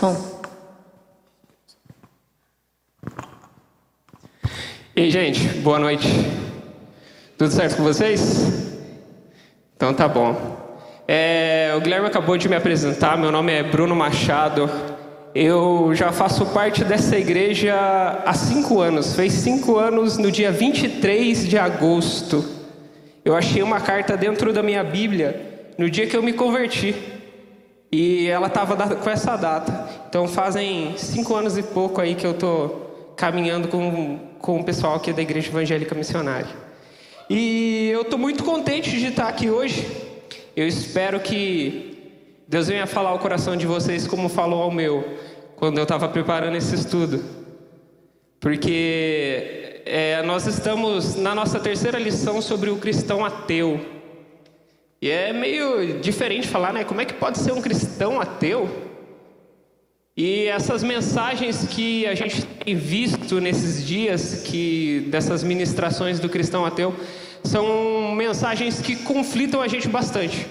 Som. E aí, gente, boa noite. Tudo certo com vocês? Então tá bom. É, o Guilherme acabou de me apresentar, meu nome é Bruno Machado. Eu já faço parte dessa igreja há cinco anos. Fez cinco anos no dia 23 de agosto. Eu achei uma carta dentro da minha Bíblia no dia que eu me converti. E ela estava com essa data. Então fazem cinco anos e pouco aí que eu estou caminhando com, com o pessoal aqui da Igreja Evangélica Missionária. E eu estou muito contente de estar aqui hoje. Eu espero que Deus venha falar ao coração de vocês como falou ao meu, quando eu estava preparando esse estudo. Porque é, nós estamos na nossa terceira lição sobre o cristão ateu. E é meio diferente falar, né? Como é que pode ser um cristão ateu? E essas mensagens que a gente tem visto nesses dias, que dessas ministrações do cristão ateu, são mensagens que conflitam a gente bastante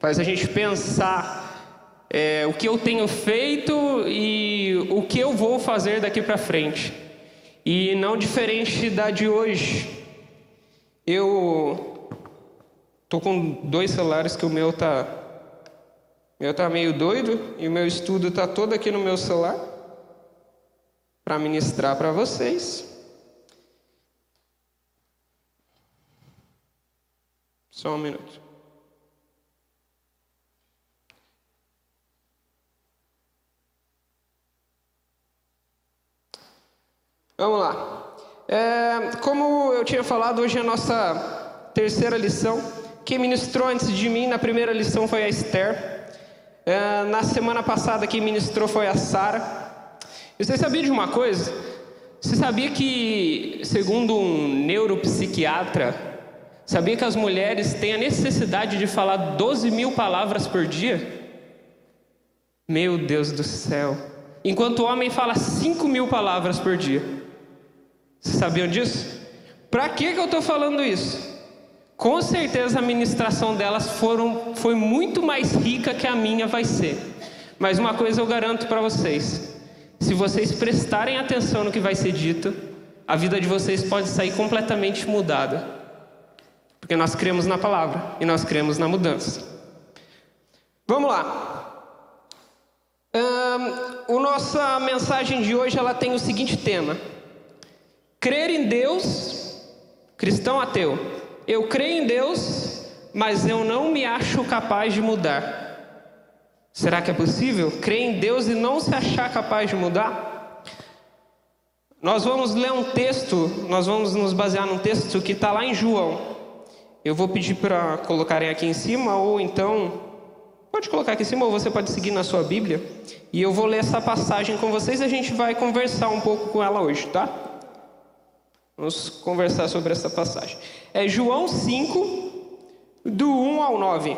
faz a gente pensar é, o que eu tenho feito e o que eu vou fazer daqui para frente. E não diferente da de hoje. Eu tô com dois celulares que o meu tá meu tá meio doido e o meu estudo tá todo aqui no meu celular para ministrar para vocês. Só um minuto. Vamos lá. É, como eu tinha falado, hoje é a nossa terceira lição. Quem ministrou antes de mim na primeira lição foi a Esther. É, na semana passada, quem ministrou foi a Sara. E você sabia de uma coisa? Você sabia que, segundo um neuropsiquiatra, sabia que as mulheres têm a necessidade de falar 12 mil palavras por dia? Meu Deus do céu. Enquanto o homem fala 5 mil palavras por dia. Vocês sabiam disso? Para que, que eu estou falando isso? Com certeza a ministração delas foram, foi muito mais rica que a minha vai ser. Mas uma coisa eu garanto para vocês: se vocês prestarem atenção no que vai ser dito, a vida de vocês pode sair completamente mudada. Porque nós cremos na palavra e nós cremos na mudança. Vamos lá. Um, a nossa mensagem de hoje ela tem o seguinte tema. Crer em Deus, cristão ateu, eu creio em Deus, mas eu não me acho capaz de mudar. Será que é possível crer em Deus e não se achar capaz de mudar? Nós vamos ler um texto, nós vamos nos basear num texto que está lá em João. Eu vou pedir para colocarem aqui em cima, ou então, pode colocar aqui em cima, ou você pode seguir na sua Bíblia. E eu vou ler essa passagem com vocês e a gente vai conversar um pouco com ela hoje, tá? Vamos conversar sobre essa passagem. É João 5, do 1 ao 9.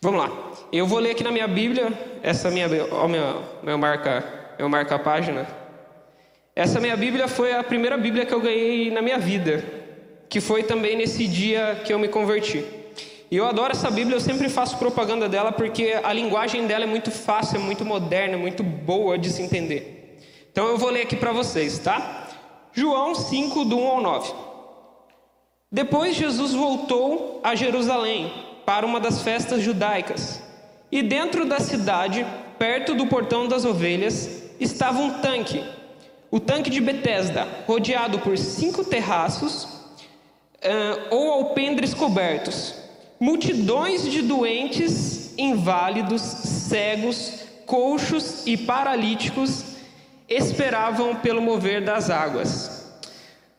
Vamos lá. Eu vou ler aqui na minha Bíblia, essa minha, ó, minha, meu marca, meu marca página. Essa minha Bíblia foi a primeira Bíblia que eu ganhei na minha vida, que foi também nesse dia que eu me converti. E eu adoro essa Bíblia, eu sempre faço propaganda dela porque a linguagem dela é muito fácil, é muito moderna, é muito boa de se entender. Então eu vou ler aqui para vocês, tá? João 5, do 1 ao 9. Depois Jesus voltou a Jerusalém para uma das festas judaicas. E dentro da cidade, perto do portão das ovelhas, estava um tanque, o tanque de Betesda, rodeado por cinco terraços uh, ou alpendres cobertos multidões de doentes, inválidos, cegos, coxos e paralíticos esperavam pelo mover das águas.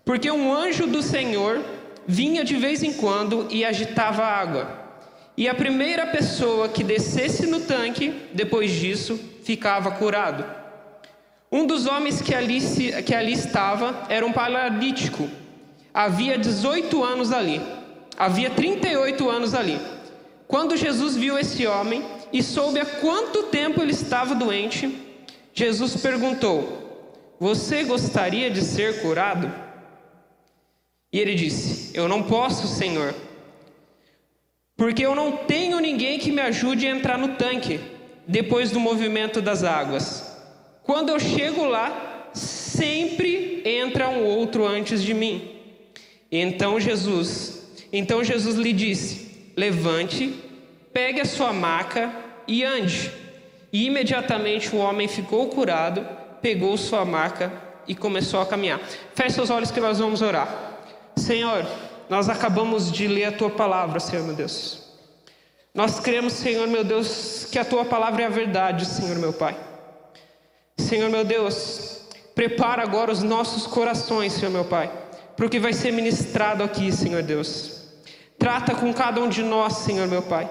Porque um anjo do Senhor vinha de vez em quando e agitava a água. E a primeira pessoa que descesse no tanque, depois disso, ficava curado. Um dos homens que ali, que ali estava era um paralítico. Havia 18 anos ali. Havia 38 anos ali. Quando Jesus viu esse homem e soube há quanto tempo ele estava doente, Jesus perguntou: Você gostaria de ser curado? E ele disse: Eu não posso, Senhor, porque eu não tenho ninguém que me ajude a entrar no tanque depois do movimento das águas. Quando eu chego lá, sempre entra um outro antes de mim. Então Jesus, então Jesus lhe disse: Levante, pegue a sua maca e ande. E imediatamente o homem ficou curado, pegou sua maca e começou a caminhar. Feche seus olhos que nós vamos orar. Senhor, nós acabamos de ler a tua palavra, Senhor meu Deus. Nós cremos, Senhor meu Deus, que a tua palavra é a verdade, Senhor meu Pai. Senhor meu Deus, prepara agora os nossos corações, Senhor meu Pai, para o que vai ser ministrado aqui, Senhor Deus. Trata com cada um de nós, Senhor meu Pai.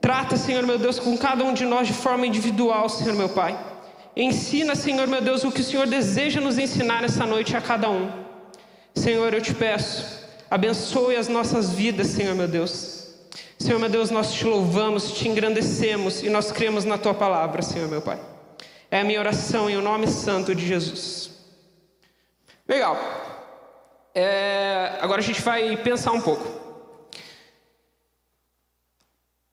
Trata, Senhor meu Deus, com cada um de nós de forma individual, Senhor meu Pai. Ensina, Senhor meu Deus, o que o Senhor deseja nos ensinar essa noite a cada um. Senhor, eu te peço, abençoe as nossas vidas, Senhor meu Deus. Senhor meu Deus, nós te louvamos, te engrandecemos e nós cremos na tua palavra, Senhor meu Pai. É a minha oração em o nome santo de Jesus. Legal. É, agora a gente vai pensar um pouco.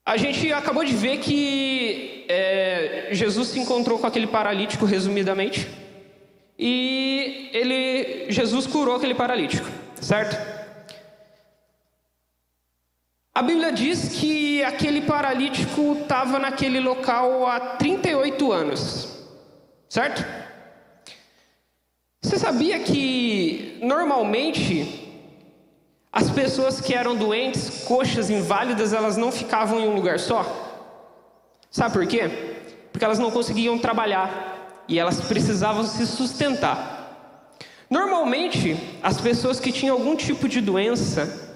A gente acabou de ver que é, Jesus se encontrou com aquele paralítico, resumidamente, e ele, Jesus curou aquele paralítico, certo? A Bíblia diz que aquele paralítico estava naquele local há 38 anos, certo? Você sabia que normalmente as pessoas que eram doentes, coxas, inválidas, elas não ficavam em um lugar só. Sabe por quê? Porque elas não conseguiam trabalhar e elas precisavam se sustentar. Normalmente, as pessoas que tinham algum tipo de doença,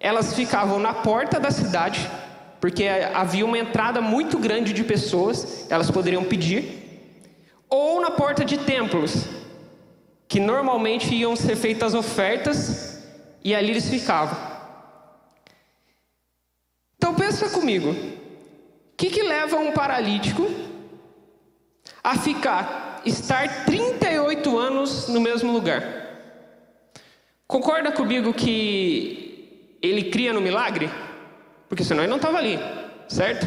elas ficavam na porta da cidade, porque havia uma entrada muito grande de pessoas, elas poderiam pedir, ou na porta de templos, que normalmente iam ser feitas ofertas e ali eles ficavam. Então pensa comigo, o que, que leva um paralítico a ficar, estar 38 anos no mesmo lugar? Concorda comigo que ele cria no milagre? Porque senão ele não estava ali, certo?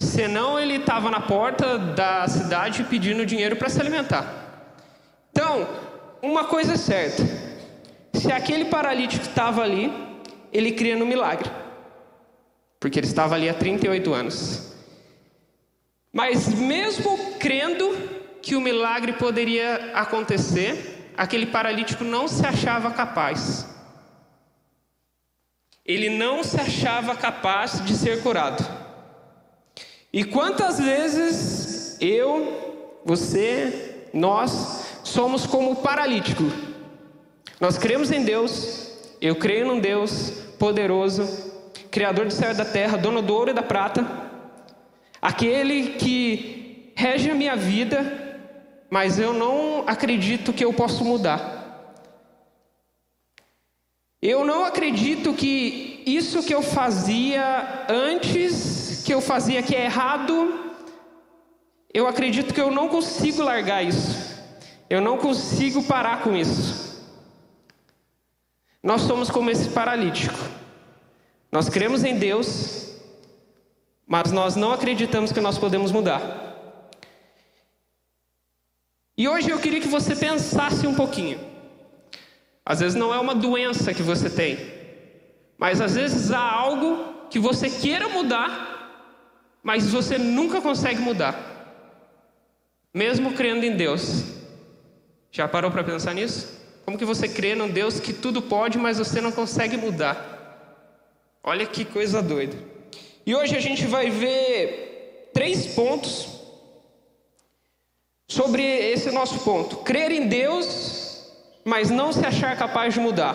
Senão ele estava na porta da cidade pedindo dinheiro para se alimentar. Então, uma coisa é certa: se aquele paralítico estava ali, ele cria no milagre. Porque ele estava ali há 38 anos. Mas mesmo crendo que o milagre poderia acontecer, aquele paralítico não se achava capaz. Ele não se achava capaz de ser curado. E quantas vezes eu, você, nós somos como o paralítico? Nós cremos em Deus, eu creio num Deus poderoso, Criador do céu e da terra, dono do ouro e da prata, aquele que rege a minha vida, mas eu não acredito que eu posso mudar. Eu não acredito que isso que eu fazia antes, que eu fazia que é errado, eu acredito que eu não consigo largar isso. Eu não consigo parar com isso. Nós somos como esse paralítico. Nós cremos em Deus, mas nós não acreditamos que nós podemos mudar. E hoje eu queria que você pensasse um pouquinho. Às vezes não é uma doença que você tem, mas às vezes há algo que você queira mudar, mas você nunca consegue mudar, mesmo crendo em Deus. Já parou para pensar nisso? Como que você crê num Deus que tudo pode, mas você não consegue mudar? Olha que coisa doida. E hoje a gente vai ver três pontos sobre esse nosso ponto: crer em Deus, mas não se achar capaz de mudar.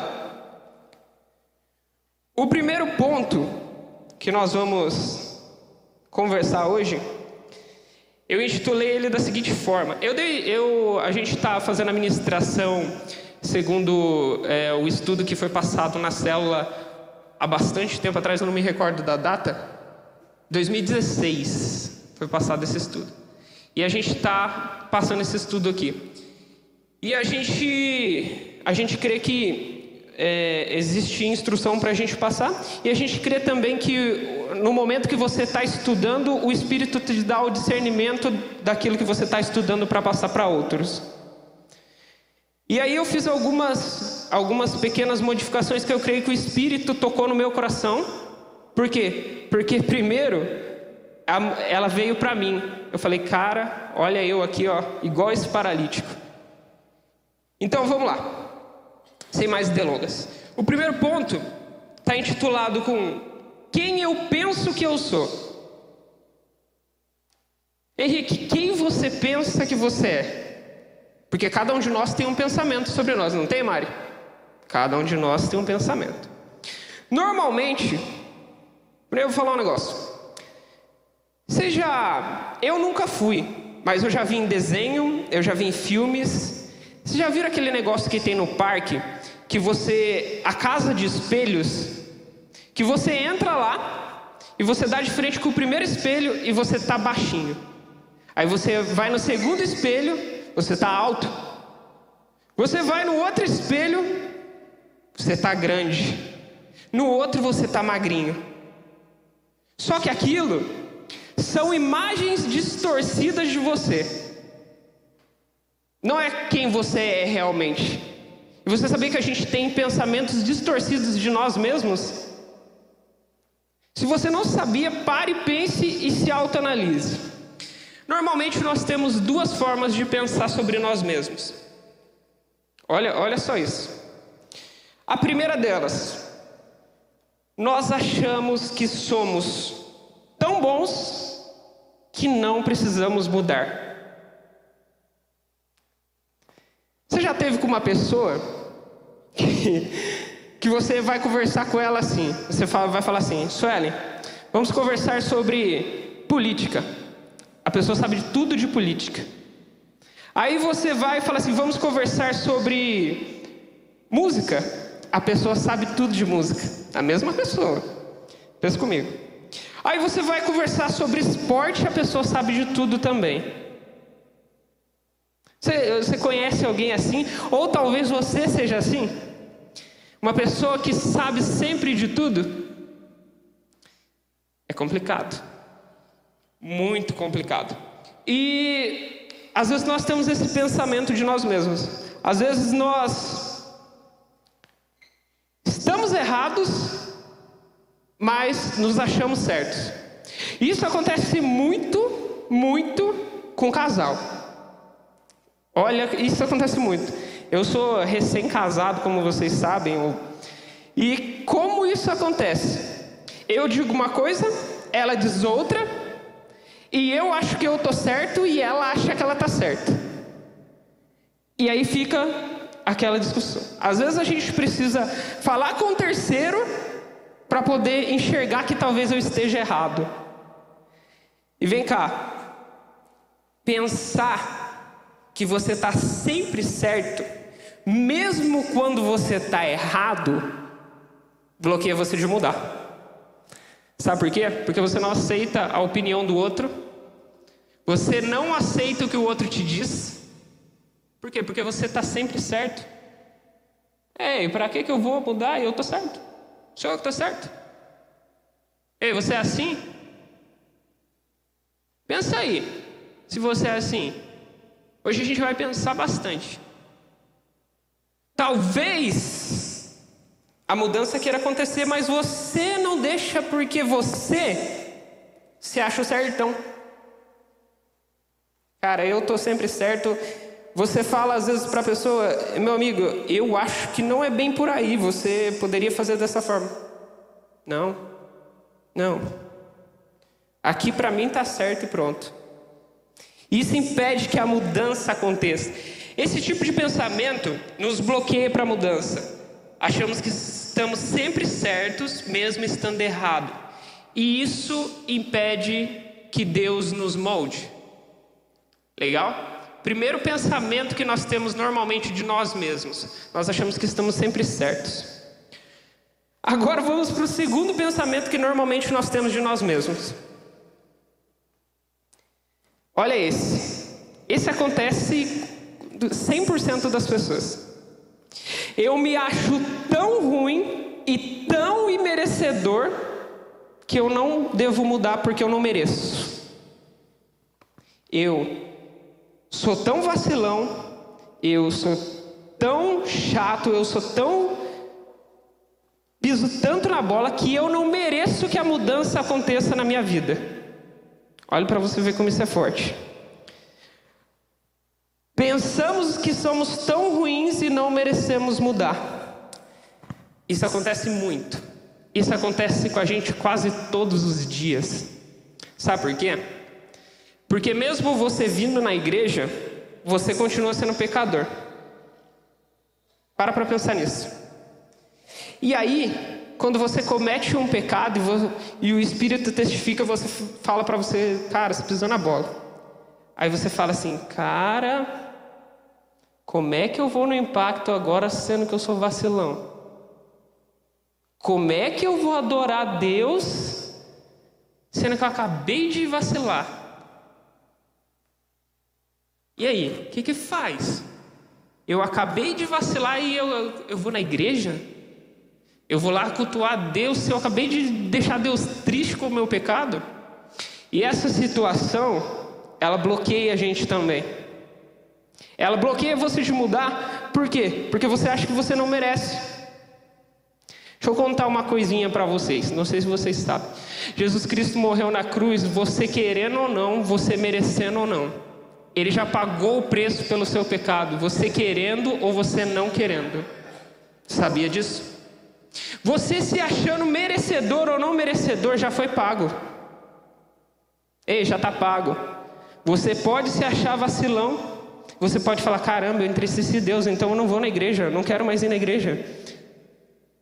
O primeiro ponto que nós vamos conversar hoje, eu intitulei ele da seguinte forma: eu dei, eu, a gente está fazendo a ministração segundo é, o estudo que foi passado na célula há bastante tempo atrás, eu não me recordo da data, 2016 foi passado esse estudo. E a gente está passando esse estudo aqui. E a gente, a gente crê que é, existe instrução para a gente passar, e a gente crê também que no momento que você está estudando, o Espírito te dá o discernimento daquilo que você está estudando para passar para outros. E aí eu fiz algumas, algumas pequenas modificações que eu creio que o Espírito tocou no meu coração. Por quê? Porque primeiro ela veio para mim. Eu falei, cara, olha eu aqui, ó, igual esse paralítico. Então vamos lá sem mais delongas. O primeiro ponto está intitulado com Quem eu penso que eu sou. Henrique, quem você pensa que você é? Porque cada um de nós tem um pensamento sobre nós, não tem, Mari? Cada um de nós tem um pensamento. Normalmente, eu vou falar um negócio. Seja, eu nunca fui, mas eu já vi em desenho, eu já vi em filmes. Vocês já viram aquele negócio que tem no parque? que você, a casa de espelhos, que você entra lá e você dá de frente com o primeiro espelho e você está baixinho. Aí você vai no segundo espelho, você está alto. Você vai no outro espelho, você está grande. No outro você está magrinho. Só que aquilo são imagens distorcidas de você. Não é quem você é realmente. E você sabia que a gente tem pensamentos distorcidos de nós mesmos? Se você não sabia, pare, pense e se autoanalise. Normalmente nós temos duas formas de pensar sobre nós mesmos. Olha, olha só isso. A primeira delas, nós achamos que somos tão bons que não precisamos mudar. Você já teve com uma pessoa que, você vai conversar com ela assim. Você vai falar assim, Suelen, vamos conversar sobre política. A pessoa sabe de tudo de política. Aí você vai e fala assim, vamos conversar sobre música. A pessoa sabe tudo de música. A mesma pessoa. Pensa comigo. Aí você vai conversar sobre esporte, a pessoa sabe de tudo também. Você, você conhece alguém assim? Ou talvez você seja assim? Uma pessoa que sabe sempre de tudo? É complicado. Muito complicado. E às vezes nós temos esse pensamento de nós mesmos. Às vezes nós estamos errados, mas nos achamos certos. Isso acontece muito, muito com casal. Olha, isso acontece muito. Eu sou recém-casado, como vocês sabem, e como isso acontece? Eu digo uma coisa, ela diz outra, e eu acho que eu estou certo e ela acha que ela está certa. E aí fica aquela discussão. Às vezes a gente precisa falar com o terceiro para poder enxergar que talvez eu esteja errado. E vem cá, pensar que você está sempre certo, mesmo quando você está errado, bloqueia você de mudar. Sabe por quê? Porque você não aceita a opinião do outro, você não aceita o que o outro te diz. Por quê? Porque você está sempre certo. Ei, para que, que eu vou mudar? Eu estou certo. Sou eu que certo. Ei, você é assim? Pensa aí. Se você é assim, Hoje a gente vai pensar bastante. Talvez a mudança queira acontecer, mas você não deixa porque você se acha o certão. Cara, eu tô sempre certo. Você fala às vezes para a pessoa, meu amigo, eu acho que não é bem por aí. Você poderia fazer dessa forma. Não, não. Aqui para mim tá certo e pronto. Isso impede que a mudança aconteça. Esse tipo de pensamento nos bloqueia para a mudança. Achamos que estamos sempre certos, mesmo estando errado. E isso impede que Deus nos molde. Legal? Primeiro pensamento que nós temos normalmente de nós mesmos. Nós achamos que estamos sempre certos. Agora vamos para o segundo pensamento que normalmente nós temos de nós mesmos. Olha esse. Esse acontece 100% das pessoas. Eu me acho tão ruim e tão imerecedor que eu não devo mudar porque eu não mereço. Eu sou tão vacilão, eu sou tão chato, eu sou tão. piso tanto na bola que eu não mereço que a mudança aconteça na minha vida. Olhe para você ver como isso é forte. Pensamos que somos tão ruins e não merecemos mudar. Isso acontece muito. Isso acontece com a gente quase todos os dias. Sabe por quê? Porque mesmo você vindo na igreja, você continua sendo pecador. Para para pensar nisso. E aí, quando você comete um pecado e, o Espírito testifica, você fala para você, cara, você pisou na bola. Aí você fala assim, cara, como é que eu vou no impacto agora sendo que eu sou vacilão? Como é que eu vou adorar Deus sendo que eu acabei de vacilar? E aí, o que que faz? Eu acabei de vacilar e eu, eu, eu vou na igreja? Eu vou lá cultuar Deus se eu acabei de deixar Deus triste com o meu pecado? E essa situação, ela bloqueia a gente também. Ela bloqueia você de mudar, por quê? Porque você acha que você não merece. Deixa eu contar uma coisinha para vocês, não sei se vocês sabem. Jesus Cristo morreu na cruz, você querendo ou não, você merecendo ou não. Ele já pagou o preço pelo seu pecado, você querendo ou você não querendo. Sabia disso? Você se achando merecedor ou não merecedor já foi pago. Ei, já está pago. Você pode se achar vacilão, você pode falar: caramba, eu entristeci Deus, então eu não vou na igreja, não quero mais ir na igreja.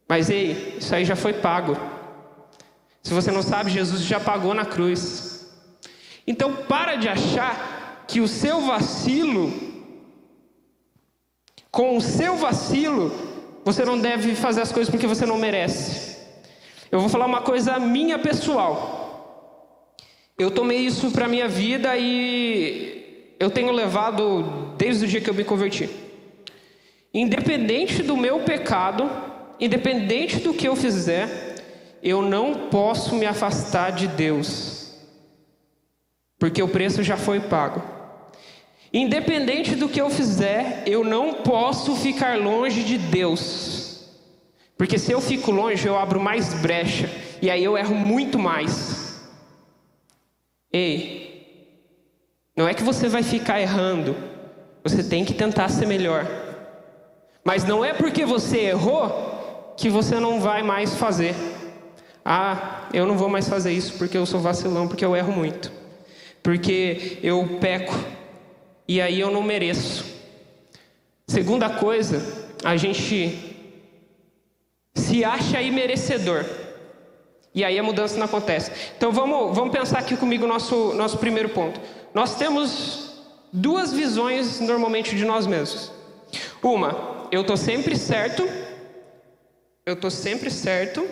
Mas ei, isso aí já foi pago. Se você não sabe, Jesus já pagou na cruz. Então para de achar que o seu vacilo, com o seu vacilo, você não deve fazer as coisas porque você não merece. Eu vou falar uma coisa minha pessoal. Eu tomei isso para minha vida e eu tenho levado desde o dia que eu me converti. Independente do meu pecado, independente do que eu fizer, eu não posso me afastar de Deus, porque o preço já foi pago. Independente do que eu fizer, eu não posso ficar longe de Deus, porque se eu fico longe, eu abro mais brecha, e aí eu erro muito mais. Ei, não é que você vai ficar errando, você tem que tentar ser melhor. Mas não é porque você errou que você não vai mais fazer. Ah, eu não vou mais fazer isso porque eu sou vacilão, porque eu erro muito. Porque eu peco e aí eu não mereço. Segunda coisa, a gente se acha imerecedor. E aí a mudança não acontece. Então vamos, vamos pensar aqui comigo o nosso, nosso primeiro ponto. Nós temos duas visões normalmente de nós mesmos. Uma, eu estou sempre certo, eu estou sempre certo,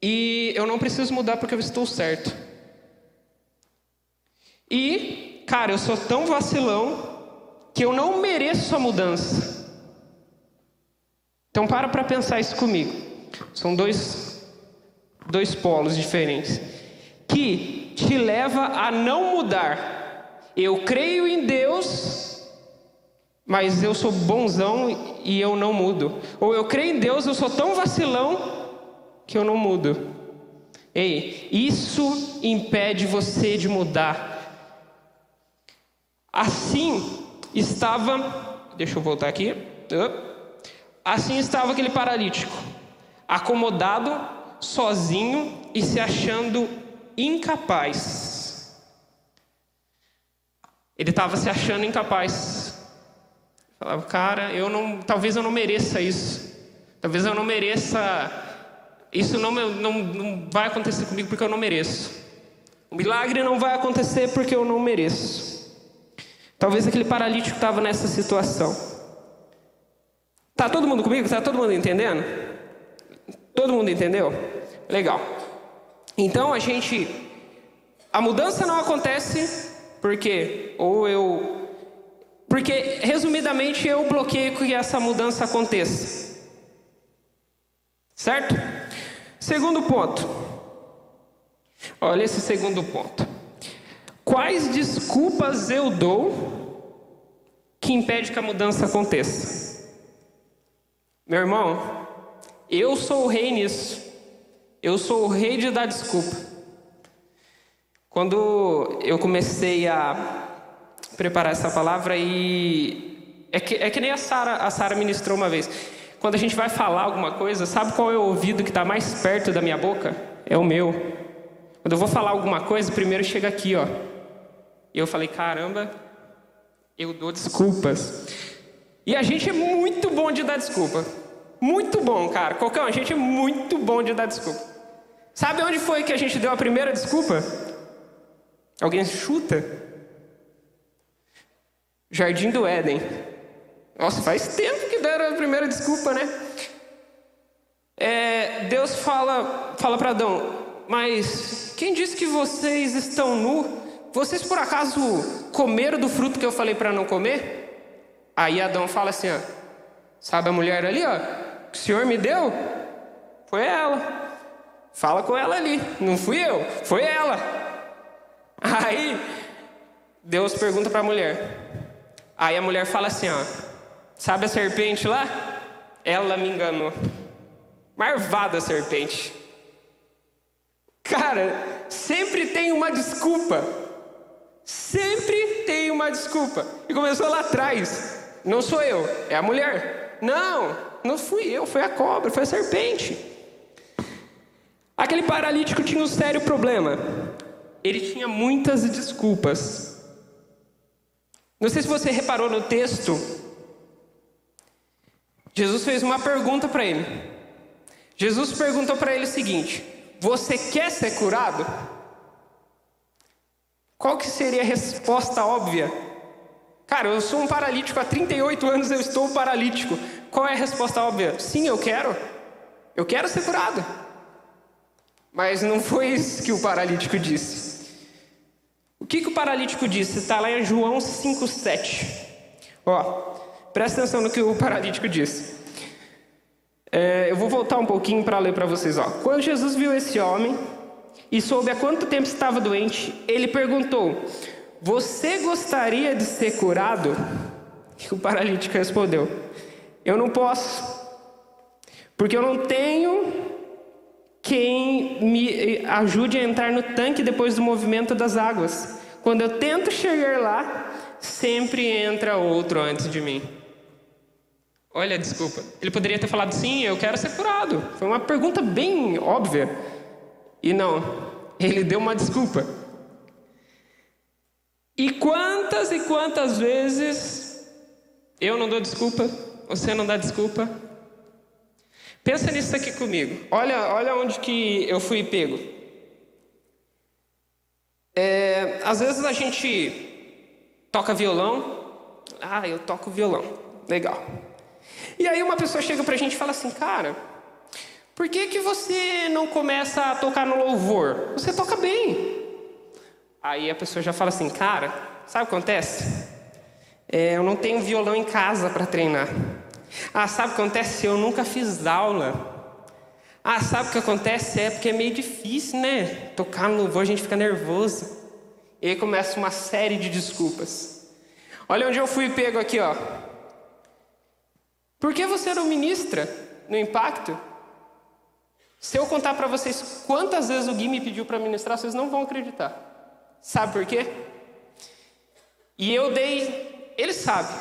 e eu não preciso mudar porque eu estou certo. E, cara, eu sou tão vacilão que eu não mereço a mudança. Então para para pensar isso comigo. São dois, dois polos diferentes. Que te leva a não mudar. Eu creio em Deus, mas eu sou bonzão e eu não mudo. Ou eu creio em Deus, eu sou tão vacilão que eu não mudo. Ei, isso impede você de mudar. Assim estava, deixa eu voltar aqui. Assim estava aquele paralítico, acomodado, sozinho e se achando incapaz. Ele estava se achando incapaz. Falava, cara, eu não, talvez eu não mereça isso. Talvez eu não mereça. Isso não, não, não vai acontecer comigo porque eu não mereço. O milagre não vai acontecer porque eu não mereço. Talvez aquele paralítico estava nessa situação. Tá todo mundo comigo? Tá todo mundo entendendo? Todo mundo entendeu? Legal. Então a gente. A mudança não acontece porque ou eu Porque, resumidamente, eu bloqueio que essa mudança aconteça. Certo? Segundo ponto. Olha esse segundo ponto. Quais desculpas eu dou que impede que a mudança aconteça? Meu irmão, eu sou o rei nisso. Eu sou o rei de dar desculpa. Quando eu comecei a preparar essa palavra e é que, é que nem a Sara a Sara ministrou uma vez. Quando a gente vai falar alguma coisa, sabe qual é o ouvido que está mais perto da minha boca? É o meu. Quando eu vou falar alguma coisa, primeiro chega aqui, ó. E eu falei, caramba, eu dou desculpas. E a gente é muito bom de dar desculpa. Muito bom, cara. Um, a gente é muito bom de dar desculpa. Sabe onde foi que a gente deu a primeira desculpa? Alguém chuta? Jardim do Éden. Nossa, faz tempo que deram a primeira desculpa, né? É, Deus fala, fala para Adão, mas quem disse que vocês estão nu? Vocês por acaso comeram do fruto que eu falei para não comer? Aí Adão fala assim, ó, sabe a mulher ali, ó, que o Senhor me deu? Foi ela. Fala com ela ali, não fui eu, foi ela. Aí Deus pergunta para a mulher. Aí a mulher fala assim, ó, sabe a serpente lá? Ela me enganou. Marvada serpente. Cara, sempre tem uma desculpa. Sempre tem uma desculpa. E começou lá atrás. Não sou eu, é a mulher. Não, não fui eu, foi a cobra, foi a serpente. Aquele paralítico tinha um sério problema. Ele tinha muitas desculpas. Não sei se você reparou no texto. Jesus fez uma pergunta para ele. Jesus perguntou para ele o seguinte: Você quer ser curado? Qual que seria a resposta óbvia? Cara, eu sou um paralítico há 38 anos, eu estou paralítico. Qual é a resposta óbvia? Sim, eu quero. Eu quero ser curado. Mas não foi isso que o paralítico disse. Que, que o paralítico disse? Está lá em João 5,7. Ó, presta atenção no que o paralítico disse. É, eu vou voltar um pouquinho para ler para vocês. Ó. Quando Jesus viu esse homem e soube há quanto tempo estava doente, ele perguntou: Você gostaria de ser curado? E o paralítico respondeu: Eu não posso, porque eu não tenho quem me ajude a entrar no tanque depois do movimento das águas. Quando eu tento chegar lá, sempre entra outro antes de mim. Olha, desculpa. Ele poderia ter falado sim, eu quero ser curado. Foi uma pergunta bem óbvia. E não, ele deu uma desculpa. E quantas e quantas vezes eu não dou desculpa, você não dá desculpa, Pensa nisso aqui comigo. Olha, olha onde que eu fui pego. É, às vezes a gente toca violão. Ah, eu toco violão. Legal. E aí uma pessoa chega pra gente e fala assim, cara, por que, que você não começa a tocar no louvor? Você toca bem. Aí a pessoa já fala assim, cara, sabe o que acontece? É, eu não tenho violão em casa para treinar. Ah, sabe o que acontece? Eu nunca fiz aula. Ah, sabe o que acontece? É porque é meio difícil, né? Tocar no louvor, a gente fica nervoso. E aí começa uma série de desculpas. Olha onde eu fui pego aqui, ó. Por que você não ministra no impacto? Se eu contar para vocês quantas vezes o Gui me pediu para ministrar, vocês não vão acreditar. Sabe por quê? E eu dei, ele sabe.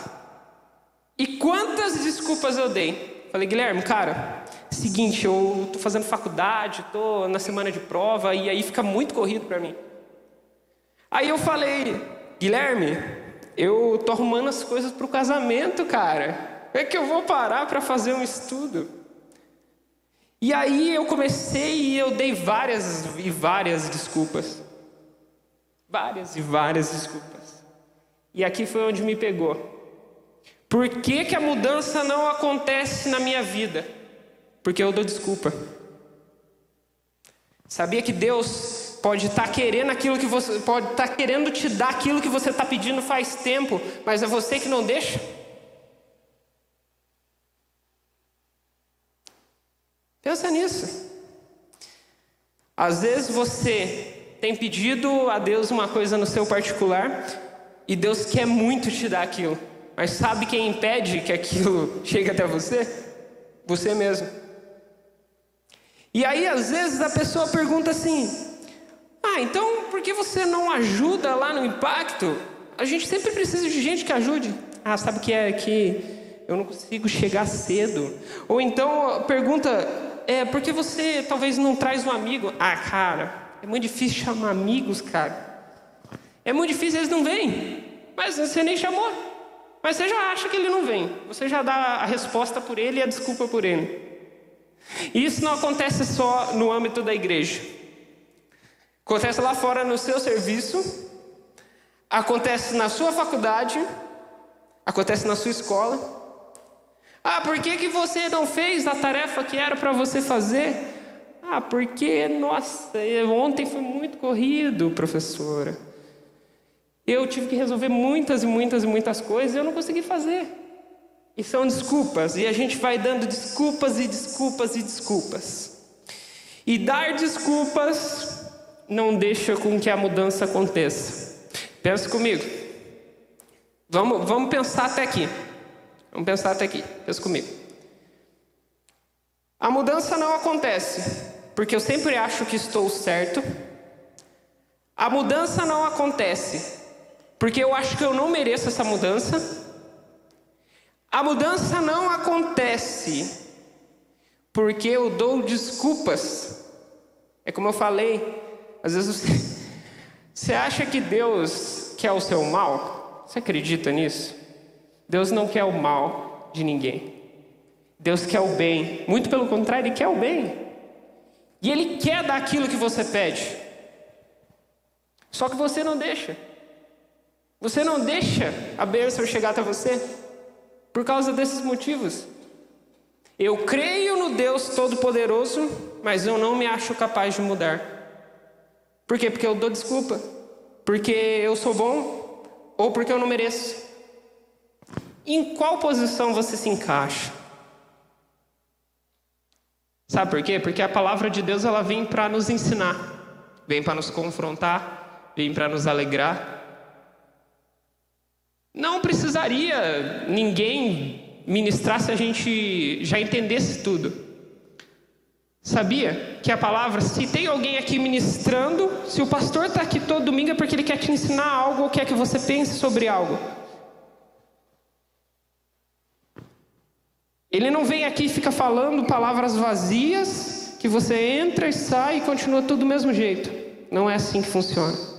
E quantas desculpas eu dei? Falei, Guilherme, cara, seguinte, eu tô fazendo faculdade, tô na semana de prova e aí fica muito corrido para mim. Aí eu falei, Guilherme, eu tô arrumando as coisas pro casamento, cara. É que eu vou parar para fazer um estudo. E aí eu comecei e eu dei várias e várias desculpas. Várias e várias desculpas. E aqui foi onde me pegou. Por que, que a mudança não acontece na minha vida? Porque eu dou desculpa. Sabia que Deus pode estar tá querendo aquilo que você pode estar tá querendo te dar aquilo que você está pedindo faz tempo, mas é você que não deixa. Pensa nisso. Às vezes você tem pedido a Deus uma coisa no seu particular e Deus quer muito te dar aquilo, mas sabe quem impede que aquilo chegue até você? Você mesmo. E aí, às vezes, a pessoa pergunta assim: Ah, então por que você não ajuda lá no impacto? A gente sempre precisa de gente que ajude. Ah, sabe o que é que eu não consigo chegar cedo? Ou então pergunta: é, por que você talvez não traz um amigo? Ah, cara, é muito difícil chamar amigos, cara. É muito difícil, eles não vêm. Mas você nem chamou. Mas você já acha que ele não vem. Você já dá a resposta por ele e a desculpa por ele. E isso não acontece só no âmbito da igreja. Acontece lá fora no seu serviço, acontece na sua faculdade, acontece na sua escola. Ah, por que, que você não fez a tarefa que era para você fazer? Ah, porque, nossa, ontem foi muito corrido, professora. Eu tive que resolver muitas e muitas e muitas coisas e eu não consegui fazer. E são desculpas, e a gente vai dando desculpas e desculpas e desculpas. E dar desculpas não deixa com que a mudança aconteça. Pensa comigo. Vamos, vamos pensar até aqui. Vamos pensar até aqui. Pensa comigo. A mudança não acontece porque eu sempre acho que estou certo. A mudança não acontece porque eu acho que eu não mereço essa mudança. A mudança não acontece porque eu dou desculpas. É como eu falei, às vezes você, você acha que Deus quer o seu mal? Você acredita nisso? Deus não quer o mal de ninguém. Deus quer o bem. Muito pelo contrário, Ele quer o bem. E Ele quer dar aquilo que você pede. Só que você não deixa. Você não deixa a bênção chegar até você. Por causa desses motivos. Eu creio no Deus Todo-Poderoso, mas eu não me acho capaz de mudar. Por quê? Porque eu dou desculpa. Porque eu sou bom ou porque eu não mereço. Em qual posição você se encaixa? Sabe por quê? Porque a palavra de Deus ela vem para nos ensinar, vem para nos confrontar, vem para nos alegrar, não precisaria ninguém ministrar se a gente já entendesse tudo. Sabia que a palavra, se tem alguém aqui ministrando, se o pastor está aqui todo domingo é porque ele quer te ensinar algo ou quer que você pense sobre algo. Ele não vem aqui e fica falando palavras vazias, que você entra e sai e continua tudo do mesmo jeito. Não é assim que funciona.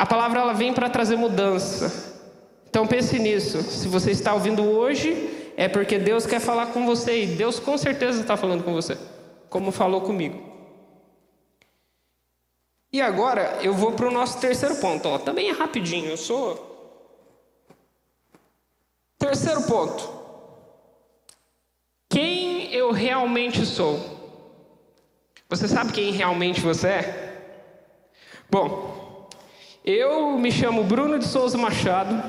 A palavra ela vem para trazer mudança. Então pense nisso. Se você está ouvindo hoje, é porque Deus quer falar com você e Deus com certeza está falando com você, como falou comigo. E agora eu vou para o nosso terceiro ponto. Ó, também é rapidinho. Eu sou terceiro ponto. Quem eu realmente sou? Você sabe quem realmente você é? Bom, eu me chamo Bruno de Souza Machado,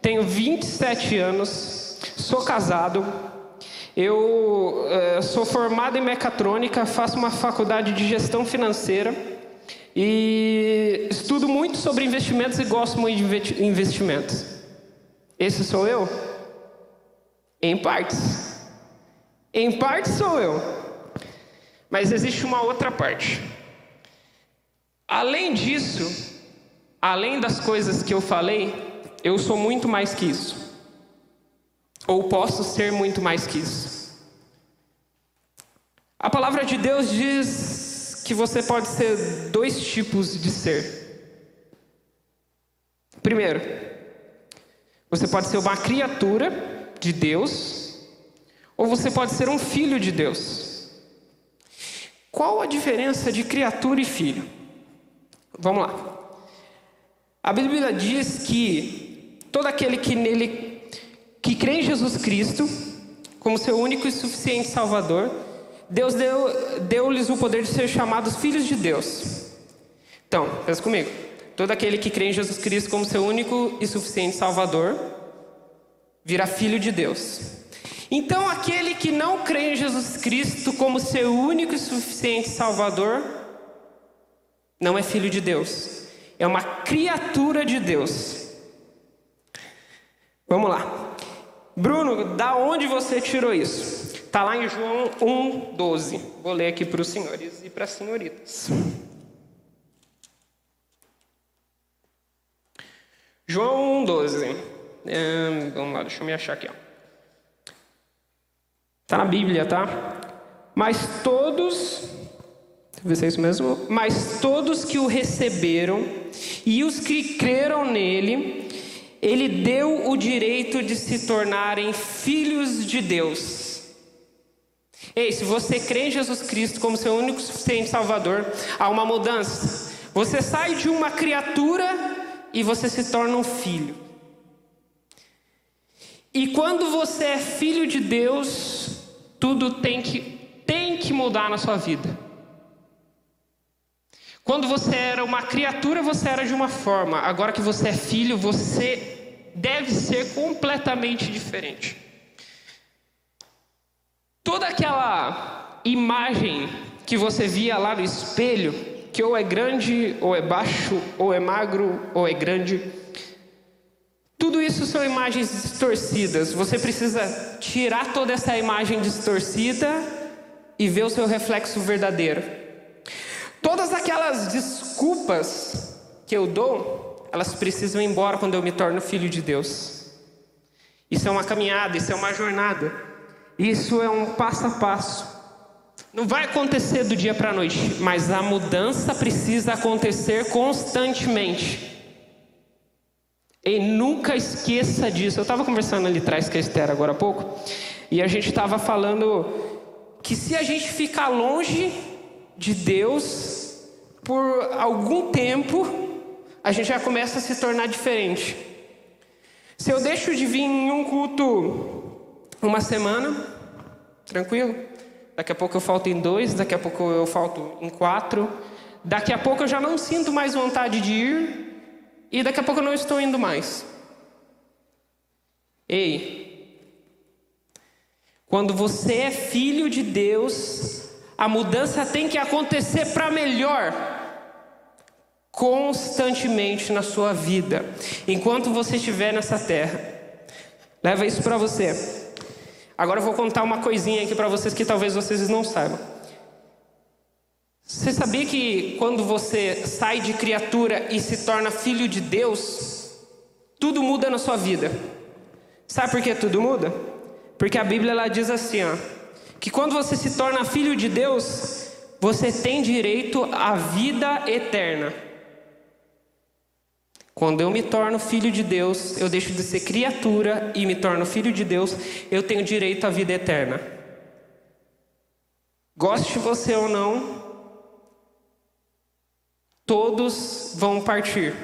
tenho 27 anos, sou casado, eu uh, sou formado em mecatrônica, faço uma faculdade de gestão financeira e estudo muito sobre investimentos e gosto muito de investimentos. Esse sou eu? Em partes. Em partes sou eu. Mas existe uma outra parte. Além disso, além das coisas que eu falei, eu sou muito mais que isso. Ou posso ser muito mais que isso. A palavra de Deus diz que você pode ser dois tipos de ser. Primeiro, você pode ser uma criatura de Deus, ou você pode ser um filho de Deus. Qual a diferença de criatura e filho? Vamos lá. A Bíblia diz que todo aquele que nele que crê em Jesus Cristo como seu único e suficiente Salvador, Deus deu-lhes deu o poder de ser chamados filhos de Deus. Então, pensa comigo. Todo aquele que crê em Jesus Cristo como seu único e suficiente Salvador virá filho de Deus. Então, aquele que não crê em Jesus Cristo como seu único e suficiente Salvador não é filho de Deus, é uma criatura de Deus. Vamos lá. Bruno, da onde você tirou isso? Está lá em João 1,12. Vou ler aqui para os senhores e para as senhoritas. João 1,12. É, vamos lá, deixa eu me achar aqui. Está na Bíblia, tá? Mas todos, ver se é isso mesmo. Mas todos que o receberam e os que creram nele, ele deu o direito de se tornarem filhos de Deus. Ei, se você crê em Jesus Cristo como seu único suficiente Salvador, há uma mudança. Você sai de uma criatura e você se torna um filho. E quando você é filho de Deus, tudo tem que, tem que mudar na sua vida. Quando você era uma criatura, você era de uma forma. Agora que você é filho, você deve ser completamente diferente. Toda aquela imagem que você via lá no espelho, que ou é grande, ou é baixo, ou é magro, ou é grande. Tudo isso são imagens distorcidas. Você precisa tirar toda essa imagem distorcida e ver o seu reflexo verdadeiro. Todas aquelas desculpas que eu dou, elas precisam ir embora quando eu me torno filho de Deus. Isso é uma caminhada, isso é uma jornada. Isso é um passo a passo. Não vai acontecer do dia para a noite, mas a mudança precisa acontecer constantemente. E nunca esqueça disso. Eu estava conversando ali atrás com a Esther agora há pouco, e a gente estava falando que se a gente ficar longe de Deus por algum tempo, a gente já começa a se tornar diferente. Se eu deixo de vir em um culto uma semana, tranquilo. Daqui a pouco eu falto em dois, daqui a pouco eu falto em quatro. Daqui a pouco eu já não sinto mais vontade de ir. E daqui a pouco eu não estou indo mais. Ei, quando você é filho de Deus, a mudança tem que acontecer para melhor constantemente na sua vida, enquanto você estiver nessa terra. Leva isso para você. Agora eu vou contar uma coisinha aqui para vocês que talvez vocês não saibam. Você sabia que quando você sai de criatura e se torna filho de Deus, tudo muda na sua vida? Sabe por que tudo muda? Porque a Bíblia ela diz assim, ó, que quando você se torna filho de Deus, você tem direito à vida eterna. Quando eu me torno filho de Deus, eu deixo de ser criatura e me torno filho de Deus, eu tenho direito à vida eterna. Goste você ou não, todos vão partir.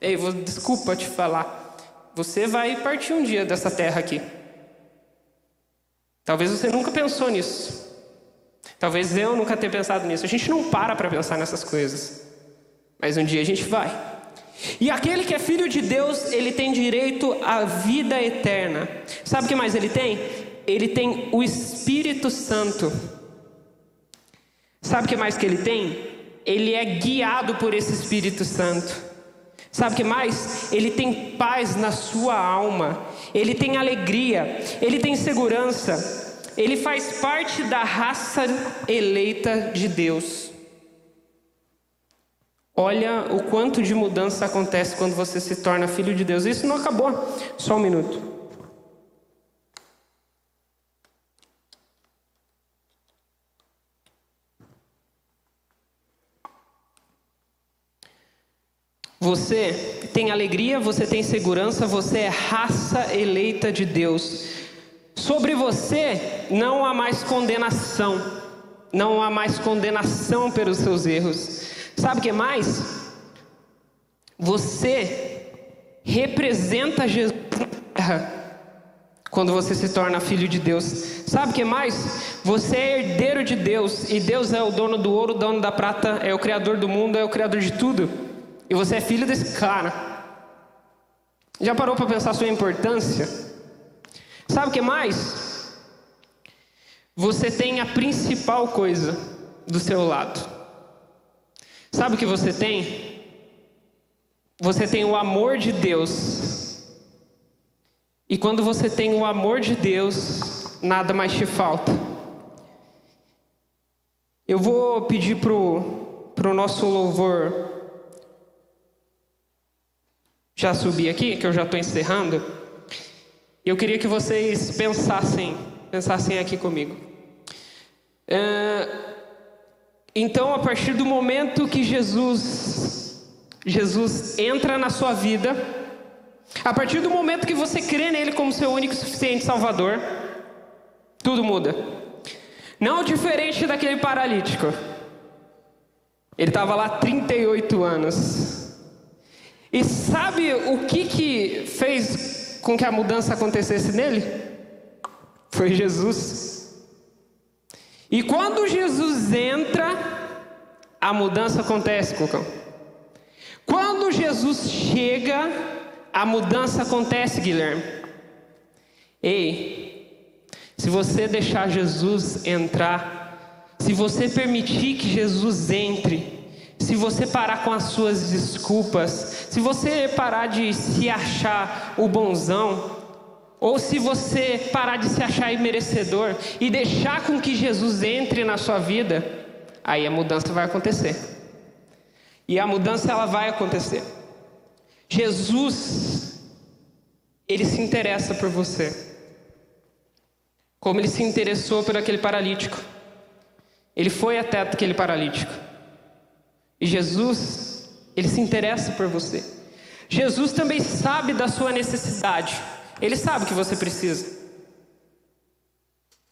Ei, vou, desculpa te falar, você vai partir um dia dessa terra aqui. Talvez você nunca pensou nisso. Talvez eu nunca tenha pensado nisso. A gente não para para pensar nessas coisas. Mas um dia a gente vai. E aquele que é filho de Deus, ele tem direito à vida eterna. Sabe o que mais ele tem? Ele tem o Espírito Santo. Sabe o que mais que ele tem? Ele é guiado por esse Espírito Santo. Sabe o que mais? Ele tem paz na sua alma, ele tem alegria, ele tem segurança, ele faz parte da raça eleita de Deus. Olha o quanto de mudança acontece quando você se torna filho de Deus. Isso não acabou. Só um minuto. Você tem alegria, você tem segurança, você é raça eleita de Deus. Sobre você não há mais condenação, não há mais condenação pelos seus erros. Sabe o que mais? Você representa Jesus na terra quando você se torna filho de Deus. Sabe o que mais? Você é herdeiro de Deus e Deus é o dono do ouro, dono da prata, é o criador do mundo, é o criador de tudo. E você é filho desse cara. Já parou para pensar sua importância? Sabe o que mais? Você tem a principal coisa do seu lado. Sabe o que você tem? Você tem o amor de Deus. E quando você tem o amor de Deus, nada mais te falta. Eu vou pedir pro, pro nosso louvor já subir aqui, que eu já estou encerrando. Eu queria que vocês pensassem, pensassem aqui comigo. É, então, a partir do momento que Jesus, Jesus entra na sua vida, a partir do momento que você crê nele como seu único e suficiente Salvador, tudo muda. Não diferente daquele paralítico. Ele estava lá 38 anos. E sabe o que, que fez com que a mudança acontecesse nele? Foi Jesus. E quando Jesus entra, a mudança acontece, Cocão. Quando Jesus chega, a mudança acontece, Guilherme. Ei, se você deixar Jesus entrar, se você permitir que Jesus entre, se você parar com as suas desculpas, se você parar de se achar o bonzão, ou se você parar de se achar imerecedor e deixar com que Jesus entre na sua vida, aí a mudança vai acontecer. E a mudança ela vai acontecer. Jesus ele se interessa por você. Como ele se interessou por aquele paralítico. Ele foi até aquele paralítico. E Jesus, ele se interessa por você. Jesus também sabe da sua necessidade. Ele sabe o que você precisa.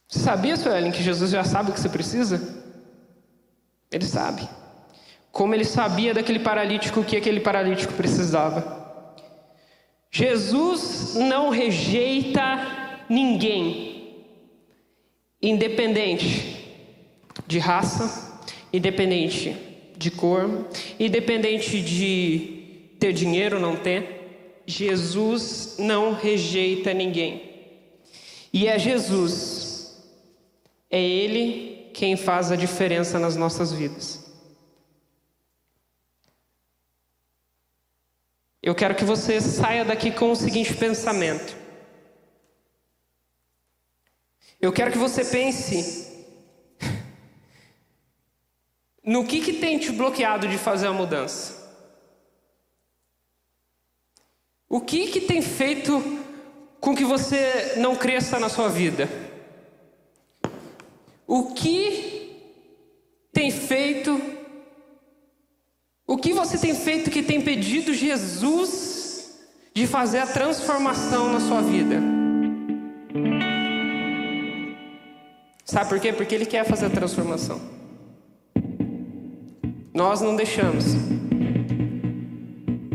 Você sabia, Suelen, que Jesus já sabe o que você precisa? Ele sabe. Como ele sabia daquele paralítico o que aquele paralítico precisava. Jesus não rejeita ninguém, independente de raça, independente de cor, independente de ter dinheiro ou não ter. Jesus não rejeita ninguém. E é Jesus, é Ele quem faz a diferença nas nossas vidas. Eu quero que você saia daqui com o seguinte pensamento. Eu quero que você pense no que, que tem te bloqueado de fazer a mudança. O que que tem feito com que você não cresça na sua vida? O que tem feito O que você tem feito que tem pedido Jesus de fazer a transformação na sua vida? Sabe por quê? Porque ele quer fazer a transformação. Nós não deixamos.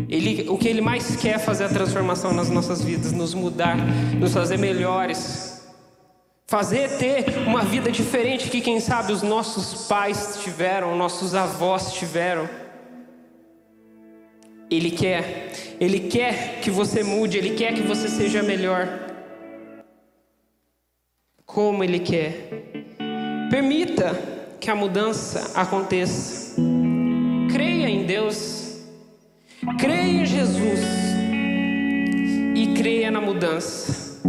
Ele, o que Ele mais quer é fazer a transformação nas nossas vidas, nos mudar, nos fazer melhores, fazer ter uma vida diferente que quem sabe os nossos pais tiveram, nossos avós tiveram. Ele quer, Ele quer que você mude, Ele quer que você seja melhor. Como Ele quer. Permita que a mudança aconteça. Creia em Deus. Creia em Jesus e creia na mudança.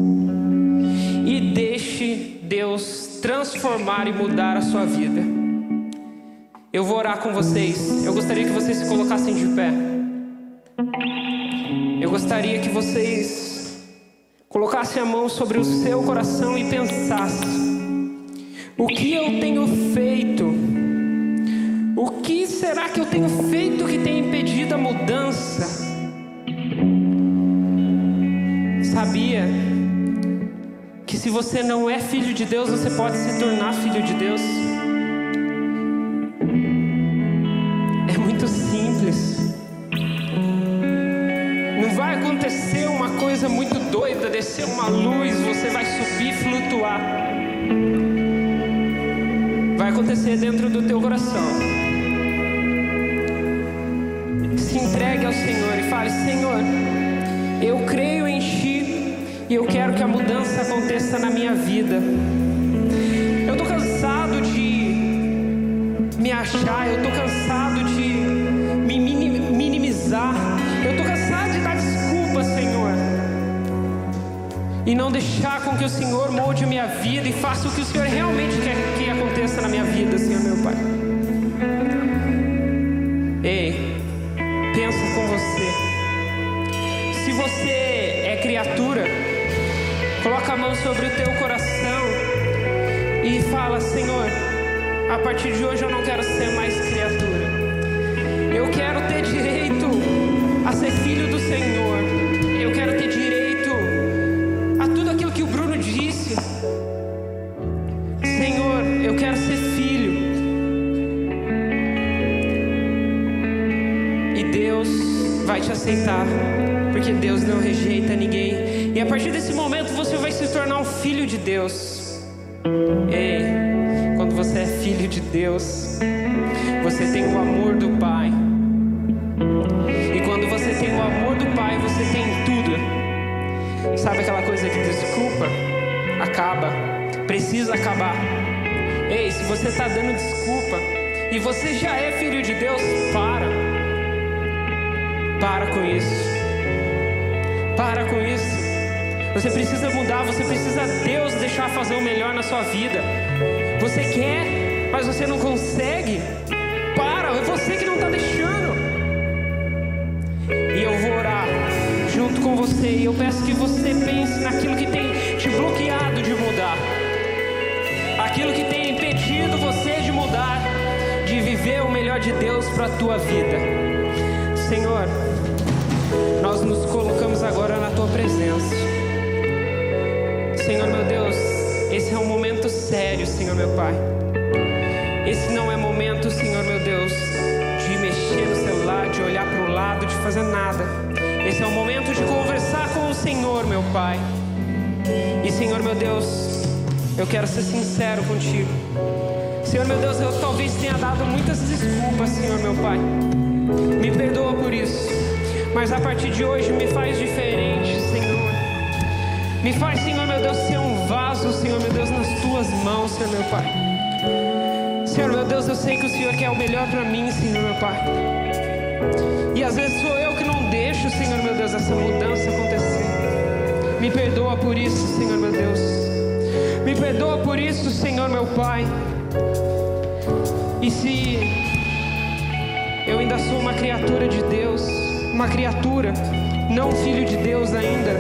E deixe Deus transformar e mudar a sua vida. Eu vou orar com vocês. Eu gostaria que vocês se colocassem de pé. Eu gostaria que vocês colocassem a mão sobre o seu coração e pensassem: o que eu tenho feito? O que será que eu tenho feito que tem impedido a mudança? Sabia que se você não é filho de Deus, você pode se tornar filho de Deus? É muito simples. Não vai acontecer uma coisa muito doida, descer uma luz, você vai subir, flutuar. Vai acontecer dentro do teu coração. Entregue ao Senhor e fale: Senhor, eu creio em Ti e eu quero que a mudança aconteça na minha vida. Eu estou cansado de me achar, eu estou cansado de me minimizar, eu estou cansado de dar desculpa, Senhor, e não deixar com que o Senhor molde a minha vida e faça o que o Senhor realmente quer que aconteça na minha vida, Senhor meu Pai. Ei, você. Se você é criatura, coloca a mão sobre o teu coração e fala: Senhor, a partir de hoje eu não quero ser mais criatura. Eu quero ter direito a ser filho do Senhor. Eu quero vai te aceitar, porque Deus não rejeita ninguém. E a partir desse momento você vai se tornar um filho de Deus. Ei, quando você é filho de Deus, você tem o amor do Pai. E quando você tem o amor do Pai, você tem tudo. Sabe aquela coisa que desculpa? Acaba. Precisa acabar. Ei, se você está dando desculpa e você já é filho de Deus, para. Para com isso. Para com isso. Você precisa mudar, você precisa Deus deixar fazer o melhor na sua vida. Você quer, mas você não consegue. Para, é você que não está deixando. E eu vou orar junto com você. E eu peço que você pense naquilo que tem te bloqueado de mudar. Aquilo que tem impedido você de mudar, de viver o melhor de Deus para a tua vida. Senhor, nós nos colocamos agora na tua presença. Senhor meu Deus, esse é um momento sério, Senhor meu Pai. Esse não é momento, Senhor meu Deus, de mexer no celular, de olhar para o lado, de fazer nada. Esse é o momento de conversar com o Senhor, meu Pai. E Senhor meu Deus, eu quero ser sincero contigo. Senhor meu Deus, eu talvez tenha dado muitas desculpas, Senhor meu Pai. Me perdoa por isso. Mas a partir de hoje me faz diferente, Senhor. Me faz, Senhor meu Deus, ser um vaso, Senhor meu Deus, nas tuas mãos, Senhor meu Pai. Senhor meu Deus, eu sei que o Senhor quer o melhor para mim, Senhor meu Pai. E às vezes sou eu que não deixo, Senhor meu Deus, essa mudança acontecer. Me perdoa por isso, Senhor meu Deus. Me perdoa por isso, Senhor meu Pai. E se ainda sou uma criatura de Deus, uma criatura, não filho de Deus ainda,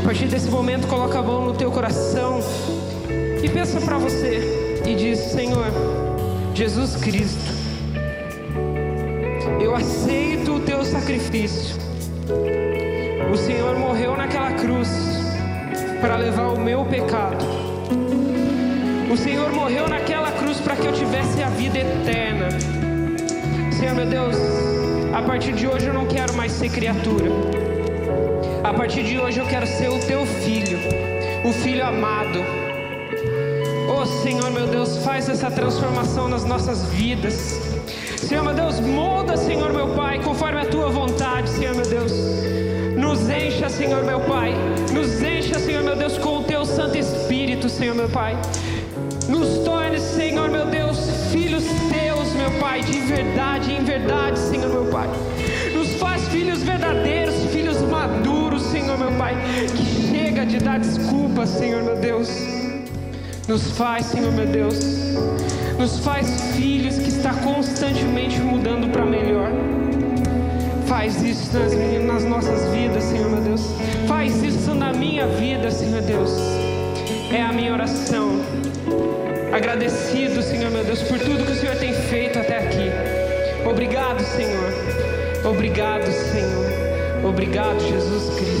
a partir desse momento, coloca a mão no teu coração e pensa para você e diz: Senhor, Jesus Cristo, eu aceito o teu sacrifício. O Senhor morreu naquela cruz para levar o meu pecado. O Senhor morreu naquela cruz para que eu tivesse a vida eterna. Senhor meu Deus, a partir de hoje eu não quero mais ser criatura. A partir de hoje eu quero ser o teu filho, o filho amado. Oh Senhor meu Deus, faz essa transformação nas nossas vidas. Senhor meu Deus, molda, Senhor meu Pai, conforme a tua vontade, Senhor meu Deus. Nos encha, Senhor meu Pai. Nos encha, Senhor meu Deus, com o teu Santo Espírito, Senhor meu Pai. Nos torne, Senhor meu Deus, filhos teus, meu Pai, de verdade em verdade, Senhor meu Pai. Nos faz filhos verdadeiros, filhos maduros, Senhor meu Pai, que chega de dar desculpas, Senhor meu Deus. Nos faz, Senhor meu Deus, nos faz filhos que está constantemente mudando para melhor. Faz isso nas, nas nossas vidas, Senhor meu Deus. Faz isso na minha vida, Senhor Deus. É a minha oração. Agradecido, Senhor meu Deus, por tudo que o Senhor tem feito até aqui. Obrigado, Senhor. Obrigado, Senhor. Obrigado, Jesus Cristo.